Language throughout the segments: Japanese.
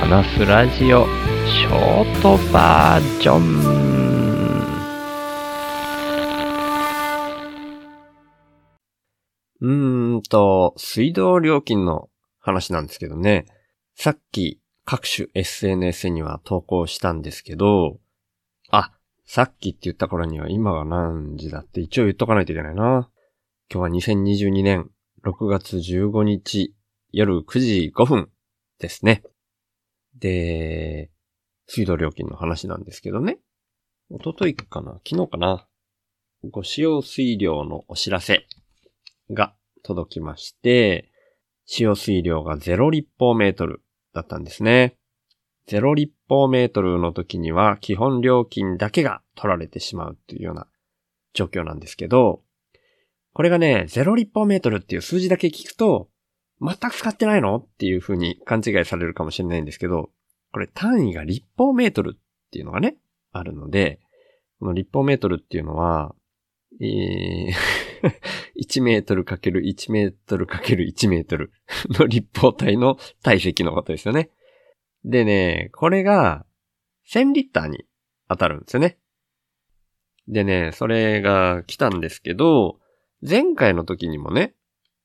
話すラジオショートバージョンうーんと、水道料金の話なんですけどね。さっき各種 SNS には投稿したんですけど、あ、さっきって言った頃には今が何時だって一応言っとかないといけないな。今日は2022年6月15日夜9時5分ですね。で、水道料金の話なんですけどね。おとといかな？昨日かな？ご使用水量のお知らせが届きまして、使用水量が0立方メートルだったんですね。0立方メートルの時には基本料金だけが取られてしまうっていうような状況なんですけど、これがね、0立方メートルっていう数字だけ聞くと、全く使ってないの？っていう風に勘違いされるかもしれないんですけど、これ単位が立方メートルっていうのがね、あるので、この立方メートルっていうのは、えー 1メートルかける1メートルかける1メートルの立方体の体積のことですよね。でね、これが1000リッターに当たるんですよね。でね、それが来たんですけど、前回の時にもね、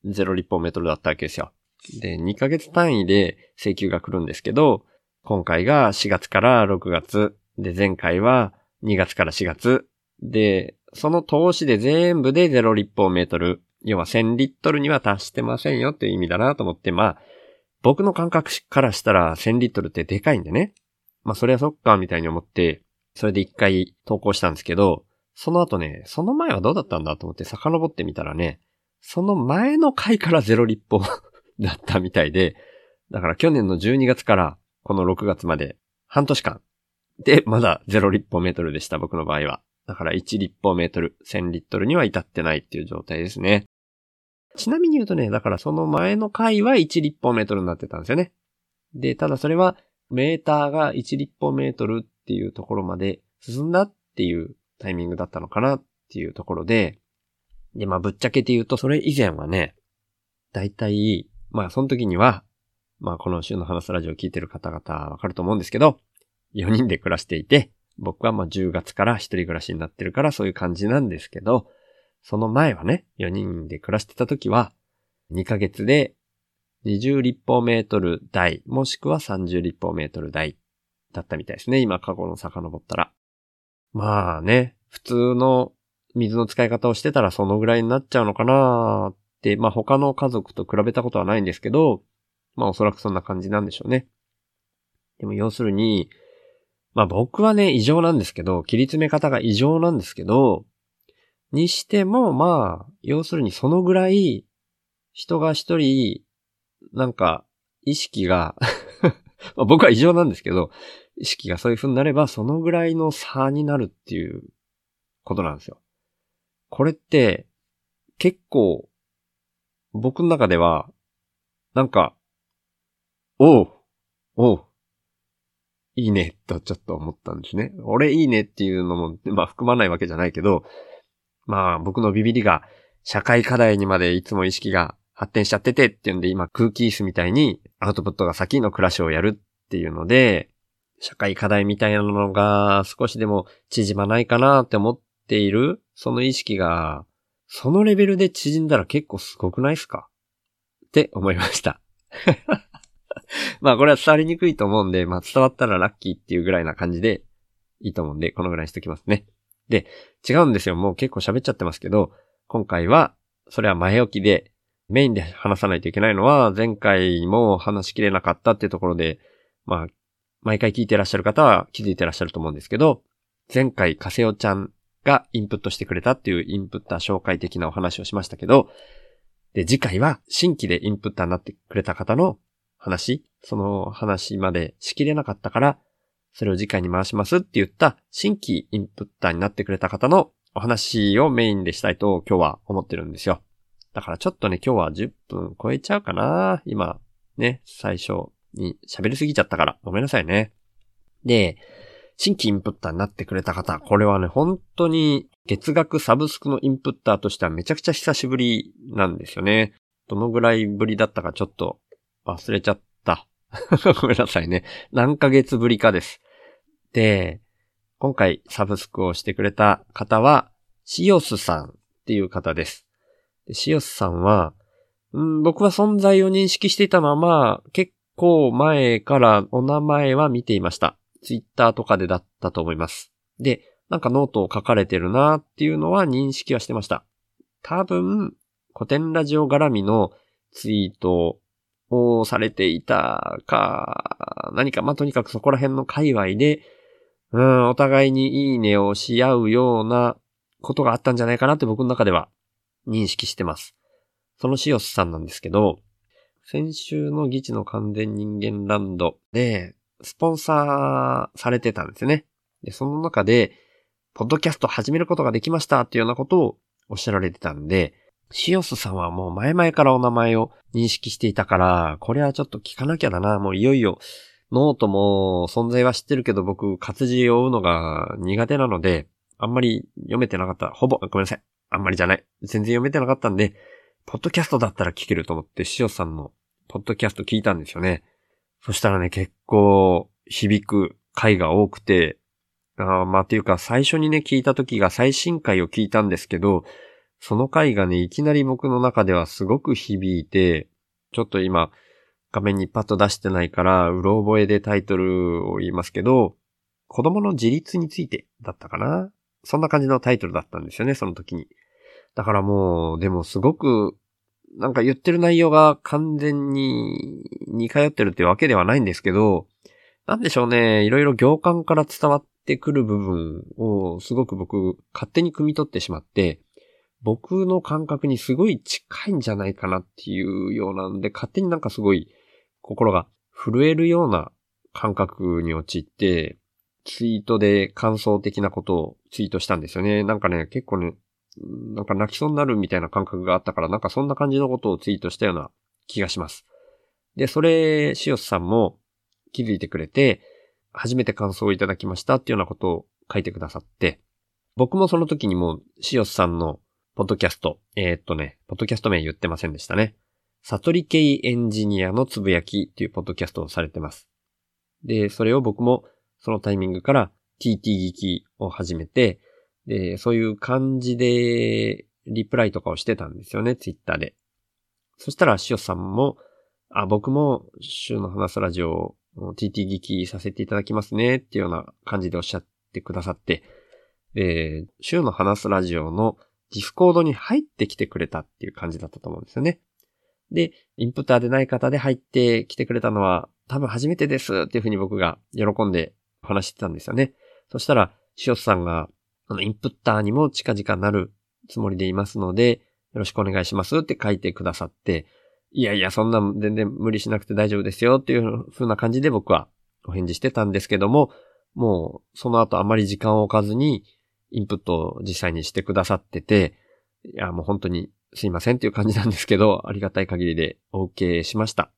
0立方メートルだったわけですよ。で、2ヶ月単位で請求が来るんですけど、今回が4月から6月、で、前回は2月から4月、で、その投資で全部で0立方メートル、要は1000リットルには達してませんよ。っていう意味だなと思って、まあ、僕の感覚からしたら1000リットルってでかいんでね。まあ、それはそっか、みたいに思って、それで一回投稿したんですけど、その後ね、その前はどうだったんだと思って遡ってみたらね、その前の回からゼロ立方だったみたいで、だから去年の12月からこの6月まで半年間でまだゼロ立方メートルでした、僕の場合は。だから1立方メートル、1000リットルには至ってないっていう状態ですね。ちなみに言うとね、だからその前の回は1立方メートルになってたんですよね。で、ただそれはメーターが1立方メートルっていうところまで進んだっていうタイミングだったのかなっていうところで、で、まあぶっちゃけて言うとそれ以前はね、だいたい、まあその時には、まあこの週の話すラジオを聞いてる方々わかると思うんですけど、4人で暮らしていて、僕はまあ10月から一人暮らしになってるからそういう感じなんですけど、その前はね、4人で暮らしてた時は、2ヶ月で20立方メートル台、もしくは30立方メートル台だったみたいですね。今過去の遡ったら。まあね、普通の水の使い方をしてたらそのぐらいになっちゃうのかなーって、まあ他の家族と比べたことはないんですけど、まあおそらくそんな感じなんでしょうね。でも要するに、まあ僕はね、異常なんですけど、切り詰め方が異常なんですけど、にしても、まあ、要するにそのぐらい、人が一人、なんか、意識が 僕は異常なんですけど、意識がそういう風になれば、そのぐらいの差になるっていうことなんですよ。これって、結構、僕の中では、なんか、おう、おう、いいね、とちょっと思ったんですね。俺いいねっていうのも、まあ含まないわけじゃないけど、まあ僕のビビりが社会課題にまでいつも意識が発展しちゃっててっていうんで今空気椅子みたいにアウトプットが先の暮らしをやるっていうので、社会課題みたいなのが少しでも縮まないかなって思っている、その意識が、そのレベルで縮んだら結構すごくないですか？って思いました。まあこれは伝わりにくいと思うんで、まあ伝わったらラッキーっていうぐらいな感じでいいと思うんで、このぐらいにしときますね。で、違うんですよ。もう結構喋っちゃってますけど、今回は、それは前置きで、メインで話さないといけないのは、前回も話しきれなかったっていうところで、まあ、毎回聞いてらっしゃる方は気づいてらっしゃると思うんですけど、前回カセオちゃんがインプットしてくれたっていうインプッター紹介的なお話をしましたけど、で、次回は新規でインプッターになってくれた方の話、その話までしきれなかったから、それを次回に回しますって言った新規インプッターになってくれた方のお話をメインでしたいと今日は思ってるんですよ。だからちょっとね、今日は10分超えちゃうかな今、ね、最初に喋りすぎちゃったからごめんなさいね。で、新規インプッターになってくれた方、これはね、本当に月額サブスクのインプッターとしてはめちゃくちゃ久しぶりなんですよね。どのぐらいぶりだったかちょっと忘れちゃった ごめんなさいね。何ヶ月ぶりかです。で、今回サブスクをしてくれた方は、シオスさんっていう方です。でシオスさんは、うん、僕は存在を認識していたのは、ま、結構前からお名前は見ていました。ツイッターとかでだったと思います。で、なんかノートを書かれてるなっていうのは認識はしてました。多分、古典ラジオ絡みのツイートをされていたか、何か、まあ、とにかくそこら辺の界隈で、うん、お互いにいいねをし合うようなことがあったんじゃないかなって僕の中では認識してます。そのシオスさんなんですけど、先週の議事の完全人間ランドで、スポンサーされてたんですね。で、その中で、ポッドキャスト始めることができましたっていうようなことをおっしゃられてたんで、シオスさんはもう前々からお名前を認識していたから、これはちょっと聞かなきゃだな。もういよいよ、ノートも存在は知ってるけど僕活字を追うのが苦手なので、あんまり読めてなかった。ほぼ、ごめんなさい。あんまりじゃない。全然読めてなかったんで、ポッドキャストだったら聞けると思って、シオスさんのポッドキャスト聞いたんですよね。そしたらね、結構響く回が多くて、あまあ、っていうか最初にね、聞いた時が最新回を聞いたんですけど、その回がね、いきなり僕の中ではすごく響いて、ちょっと今、画面にパッと出してないから、うろ覚えでタイトルを言いますけど、子供の自立についてだったかな？そんな感じのタイトルだったんですよね、その時に。だからもう、でもすごく、なんか言ってる内容が完全に似通ってるってわけではないんですけど、なんでしょうね、いろいろ行間から伝わってくる部分をすごく僕勝手に汲み取ってしまって、僕の感覚にすごい近いんじゃないかなっていうようなんで、勝手になんかすごい心が震えるような感覚に陥って、ツイートで感想的なことをツイートしたんですよね。なんかね、結構ね、なんか泣きそうになるみたいな感覚があったから、なんかそんな感じのことをツイートしたような気がします。で、それ、シオスさんも気づいてくれて、初めて感想をいただきましたっていうようなことを書いてくださって、僕もその時にもう、シオスさんのポッドキャスト、えーっとね、ポッドキャスト名言ってませんでしたね。悟り系エンジニアのつぶやきっていうポッドキャストをされてます。で、それを僕もそのタイミングから TT 聞きを始めて、で、そういう感じでリプライとかをしてたんですよね、ツイッターで。そしたら、しおさんも、あ、僕も週の話すラジオを TT 聞きさせていただきますね、っていうような感じでおっしゃってくださって、で、週の話すラジオの Discord に入ってきてくれたっていう感じだったと思うんですよね。で、インプッターでない方で入ってきてくれたのは多分初めてですっていうふうに僕が喜んで話してたんですよね。そしたら、しおさんが、あの、インプッターにも近々なるつもりでいますので、よろしくお願いしますって書いてくださって、いやいや、そんな全然無理しなくて大丈夫ですよっていう風な感じで僕はお返事してたんですけども、もうその後あまり時間を置かずにインプットを実際にしてくださってて、いや、もう本当にすいませんっていう感じなんですけど、ありがたい限りでお受けしました。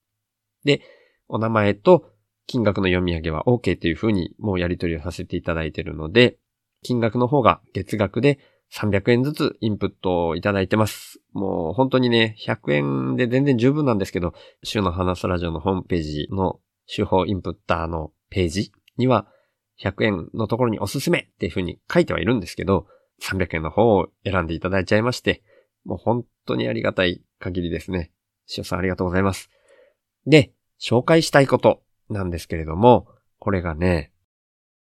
で、お名前と金額の読み上げは OK という風にもうやり取りをさせていただいているので、金額の方が月額で300円ずつインプットをいただいてます。もう本当にね、100円で全然十分なんですけど、週の話すラジオのホームページの手法インプッターのページには100円のところにおすすめっていう風に書いてはいるんですけど、300円の方を選んでいただいちゃいまして、もう本当にありがたい限りですね。塩さんありがとうございます。で、紹介したいことなんですけれども、これがね、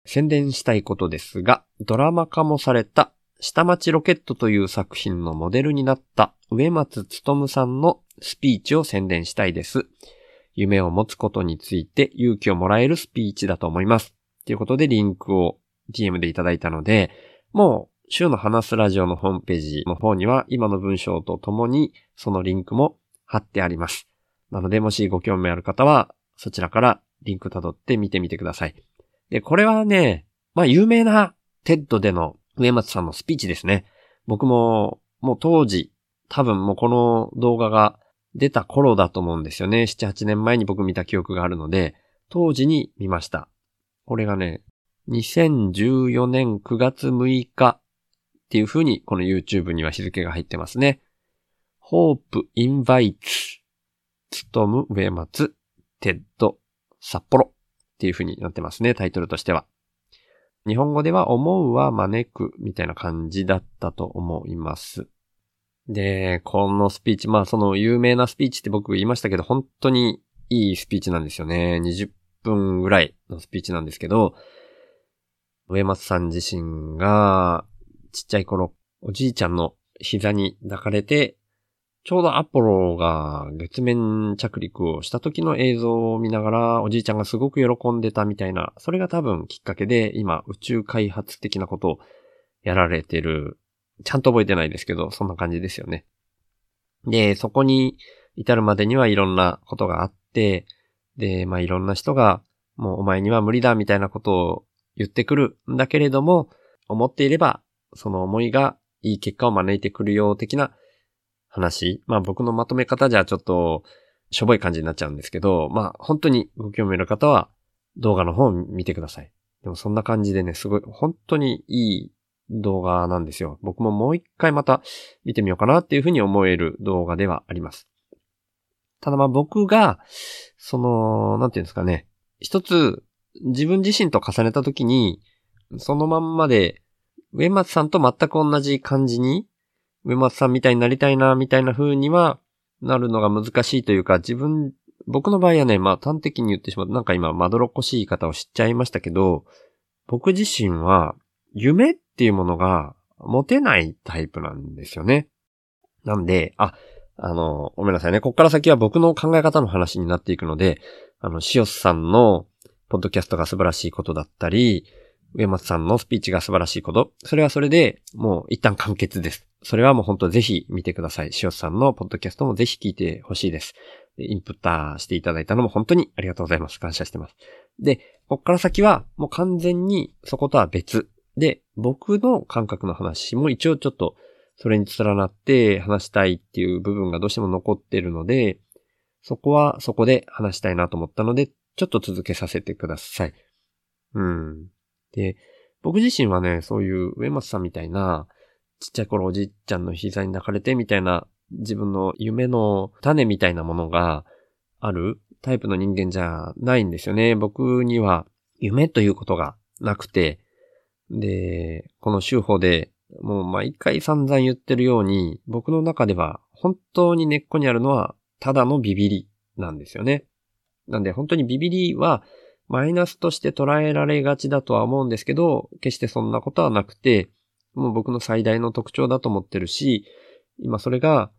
宣伝したいことですが、ドラマ化もされた下町ロケットという作品のモデルになった植松努さんのスピーチを宣伝したいです。夢を持つことについて勇気をもらえるスピーチだと思います。ということでリンクを DM でいただいたので、もう週の話すラジオのホームページの方には今の文章とともにそのリンクも貼ってあります。なのでもしご興味ある方はそちらからリンク辿って見てみてください。で、これはね、まあ有名な TED での植松さんのスピーチですね。僕ももう当時多分もうこの動画が出た頃だと思うんですよね。7、8年前に僕見た記憶があるので、当時に見ました。これがね、2014年9月6日っていう風にこの YouTube には日付が入ってますね。Hope Invites つとむ植松テッド札幌っていう風になってますね、タイトルとしては。日本語では思うは招くみたいな感じだったと思います。で、このスピーチ、まあその有名なスピーチって僕言いましたけど、本当にいいスピーチなんですよね。20分ぐらいのスピーチなんですけど、上松さん自身がちっちゃい頃、おじいちゃんの膝に抱かれて、ちょうどアポロが月面着陸をした時の映像を見ながら、おじいちゃんがすごく喜んでたみたいな、それが多分きっかけで、今宇宙開発的なことをやられてるちゃんと覚えてないですけど、そんな感じですよね。で、そこに至るまでにはいろんなことがあって、で、まあいろんな人が、もうお前には無理だみたいなことを言ってくるんだけれども、思っていれば、その思いがいい結果を招いてくるよう的な話。まあ僕のまとめ方じゃちょっとしょぼい感じになっちゃうんですけど、まあ本当にご興味ある方は動画の方を見てください。でもそんな感じでね、すごい、本当にいい動画なんですよ。僕ももう一回また見てみようかなっていうふうに思える動画ではあります。ただまあ僕が、その、なんていうんですかね、一つ自分自身と重ねたときに、そのまんまで、上松さんと全く同じ感じに、上松さんみたいになりたいな、みたいな風にはなるのが難しいというか、自分、僕の場合はね、まあ端的に言ってしまう、なんか今まどろっこしい言い方を知っちゃいましたけど、僕自身は、夢っていうものが持てないタイプなんですよね。なんで、あ、あの、ごめんなさいね。こっから先は僕の考え方の話になっていくので、あの、シオスさんのポッドキャストが素晴らしいことだったり、上松さんのスピーチが素晴らしいこと。それはそれで、もう一旦完結です。それはもう本当ぜひ見てください。シオスさんのポッドキャストもぜひ聞いてほしいです。インプッターしていただいたのも本当にありがとうございます。感謝してます。で、こっから先はもう完全にそことは別。で、僕の感覚の話も一応ちょっとそれに連なって話したいっていう部分がどうしても残ってるので、そこはそこで話したいなと思ったので、ちょっと続けさせてください。うん。で、僕自身はね、そういう上松さんみたいな、ちっちゃい頃おじいちゃんの膝に抱かれてみたいな、自分の夢の種みたいなものがあるタイプの人間じゃないんですよね。僕には夢ということがなくて、で、この手法でもう毎回散々言ってるように、僕の中では本当に根っこにあるのはただのビビりなんですよね。なんで本当にビビりはマイナスとして捉えられがちだとは思うんですけど、決してそんなことはなくて、もう僕の最大の特徴だと思ってるし、今それが、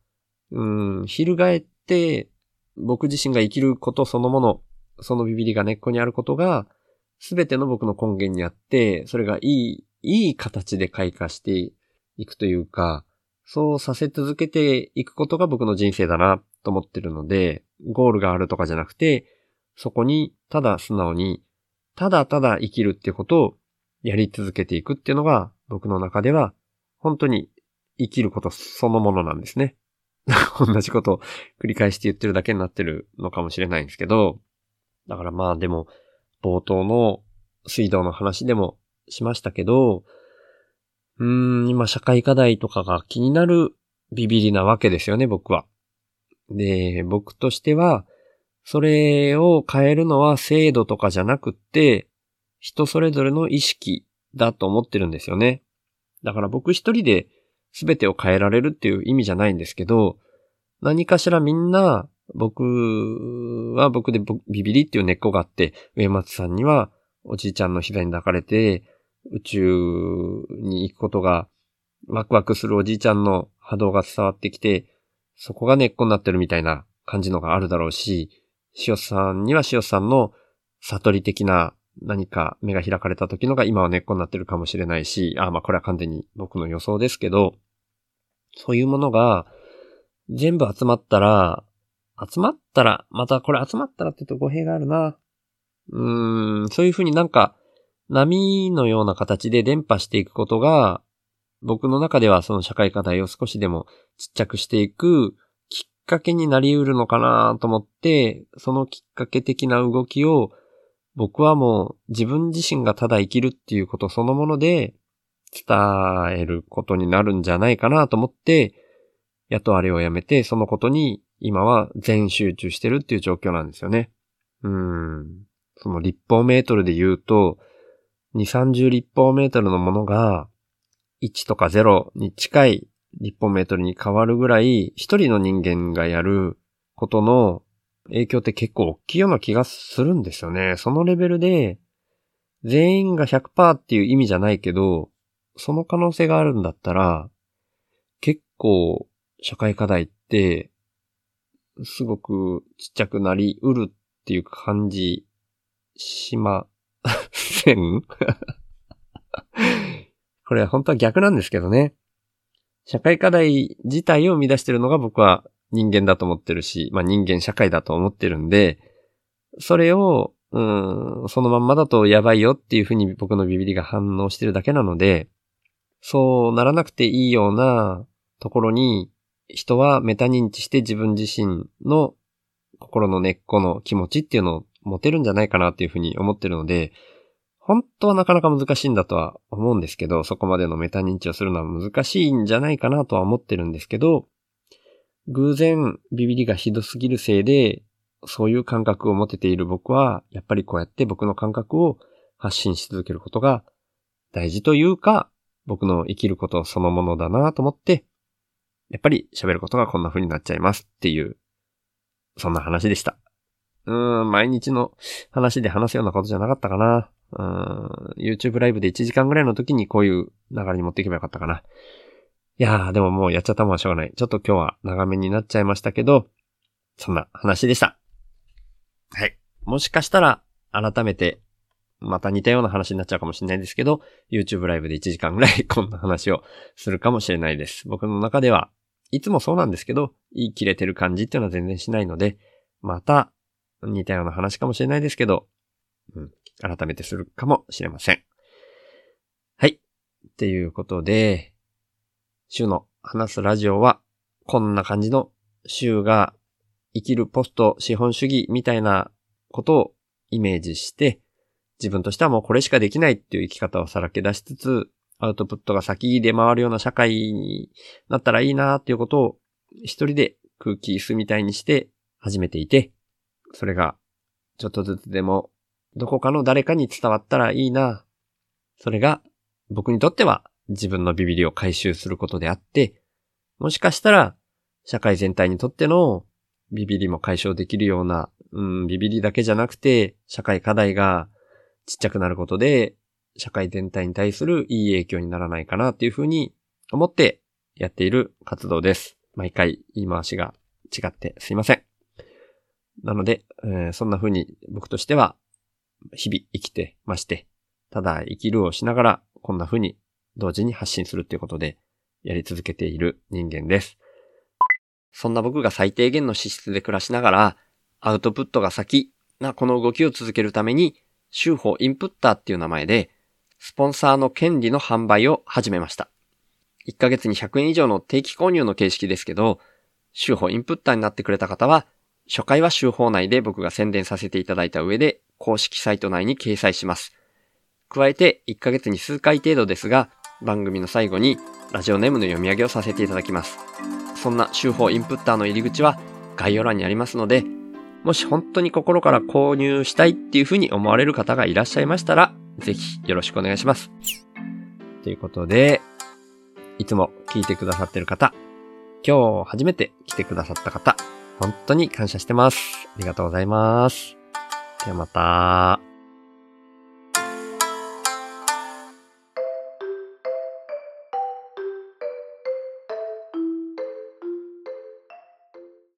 うん、翻って、僕自身が生きることそのもの、そのビビりが根っこにあることが、すべての僕の根源にあって、それがいい、いい形で開花していくというか、そうさせ続けていくことが僕の人生だなと思ってるので、ゴールがあるとかじゃなくて、そこにただ素直に、ただただ生きるってことをやり続けていくっていうのが僕の中では本当に生きることそのものなんですね。同じことを繰り返して言ってるだけになってるのかもしれないんですけど、だからまあでも冒頭の水道の話でもしましたけど、うーん、今社会課題とかが気になるビビりなわけですよね、僕は。で、僕としては、それを変えるのは制度とかじゃなくって、人それぞれの意識だと思ってるんですよね。だから僕一人で全てを変えられるっていう意味じゃないんですけど、何かしらみんな、僕は僕でビビリっていう根っこがあって、上松さんにはおじいちゃんの膝に抱かれて、宇宙に行くことがワクワクするおじいちゃんの波動が伝わってきて、そこが根っこになってるみたいな感じのがあるだろうし、塩さんには塩さんの悟り的な何か目が開かれた時のが今は根っこになってるかもしれないし、あまあこれは完全に僕の予想ですけど、そういうものが全部集まったら、集まったら、またこれ集まったらって言うと語弊があるな。うーん、そういうふうになんか波のような形で伝播していくことが、僕の中ではその社会課題を少しでもちっちゃくしていくきっかけになり得るのかなと思って、そのきっかけ的な動きを僕はもう自分自身がただ生きるっていうことそのもので伝えることになるんじゃないかなと思って、雇われをやめてそのことに今は全集中してるっていう状況なんですよね。うん。その立方メートルで言うと、2、30立方メートルのものが、1とか0に近い立方メートルに変わるぐらい、一人の人間がやることの影響って結構大きいような気がするんですよね。そのレベルで、全員が100%っていう意味じゃないけど、その可能性があるんだったら、結構社会課題って、すごくちっちゃくなりうるっていう感じしません？これは本当は逆なんですけどね。社会課題自体を生み出してるのが僕は人間だと思ってるし、まあ人間社会だと思ってるんで、それを、うん、そのまんまだとやばいよっていうふうに僕のビビリが反応してるだけなので、そうならなくていいようなところに人はメタ認知して自分自身の心の根っこの気持ちっていうのを持てるんじゃないかなっていうふうに思ってるので、本当はなかなか難しいんだとは思うんですけど、そこまでのメタ認知をするのは難しいんじゃないかなとは思ってるんですけど、偶然ビビリがひどすぎるせいで、そういう感覚を持てている僕は、やっぱりこうやって僕の感覚を発信し続けることが大事というか、僕の生きることそのものだなと思って、やっぱり喋ることがこんな風になっちゃいますっていう、そんな話でした。うん、毎日の話で話すようなことじゃなかったかな。うん、YouTube ライブで1時間ぐらいの時にこういう流れに持っていけばよかったかな。いやー、でももうやっちゃったもんはしょうがない。ちょっと今日は長めになっちゃいましたけど、そんな話でした。はい。もしかしたら、改めてまた似たような話になっちゃうかもしれないですけど、YouTube ライブで1時間ぐらいこんな話をするかもしれないです。僕の中では、いつもそうなんですけど、言い切れてる感じっていうのは全然しないので、また似たような話かもしれないですけど、うん、改めてするかもしれません。はい。っていうことで、週の話すラジオは、こんな感じの週が生きるポスト資本主義みたいなことをイメージして、自分としてはもうこれしかできないっていう生き方をさらけ出しつつ、アウトプットが先で回るような社会になったらいいなっていうことを一人で空気椅子みたいにして始めていて、それがちょっとずつでもどこかの誰かに伝わったらいいな。それが僕にとっては自分のビビリを回収することであって、もしかしたら社会全体にとってのビビリも解消できるような、うん、ビビリだけじゃなくて社会課題がちっちゃくなることで、社会全体に対するいい影響にならないかなっていうふうに思ってやっている活動です。毎回言い回しが違ってすいません。なので、えー、そんな風に僕としては日々生きてまして、ただ生きるをしながらこんな風に同時に発信するっていうことでやり続けている人間です。そんな僕が最低限の資質で暮らしながらアウトプットが先なこの動きを続けるために週報インプッターっていう名前で、スポンサーの権利の販売を始めました。1ヶ月に100円以上の定期購入の形式ですけど、週報インプッターになってくれた方は、初回は週報内で僕が宣伝させていただいた上で、公式サイト内に掲載します。加えて、1ヶ月に数回程度ですが、番組の最後にラジオネームの読み上げをさせていただきます。そんな週報インプッターの入り口は概要欄にありますので、もし本当に心から購入したいっていうふうに思われる方がいらっしゃいましたら、ぜひよろしくお願いします。ということで、いつも聞いてくださってる方、今日初めて来てくださった方、本当に感謝してます。ありがとうございます。ではまた。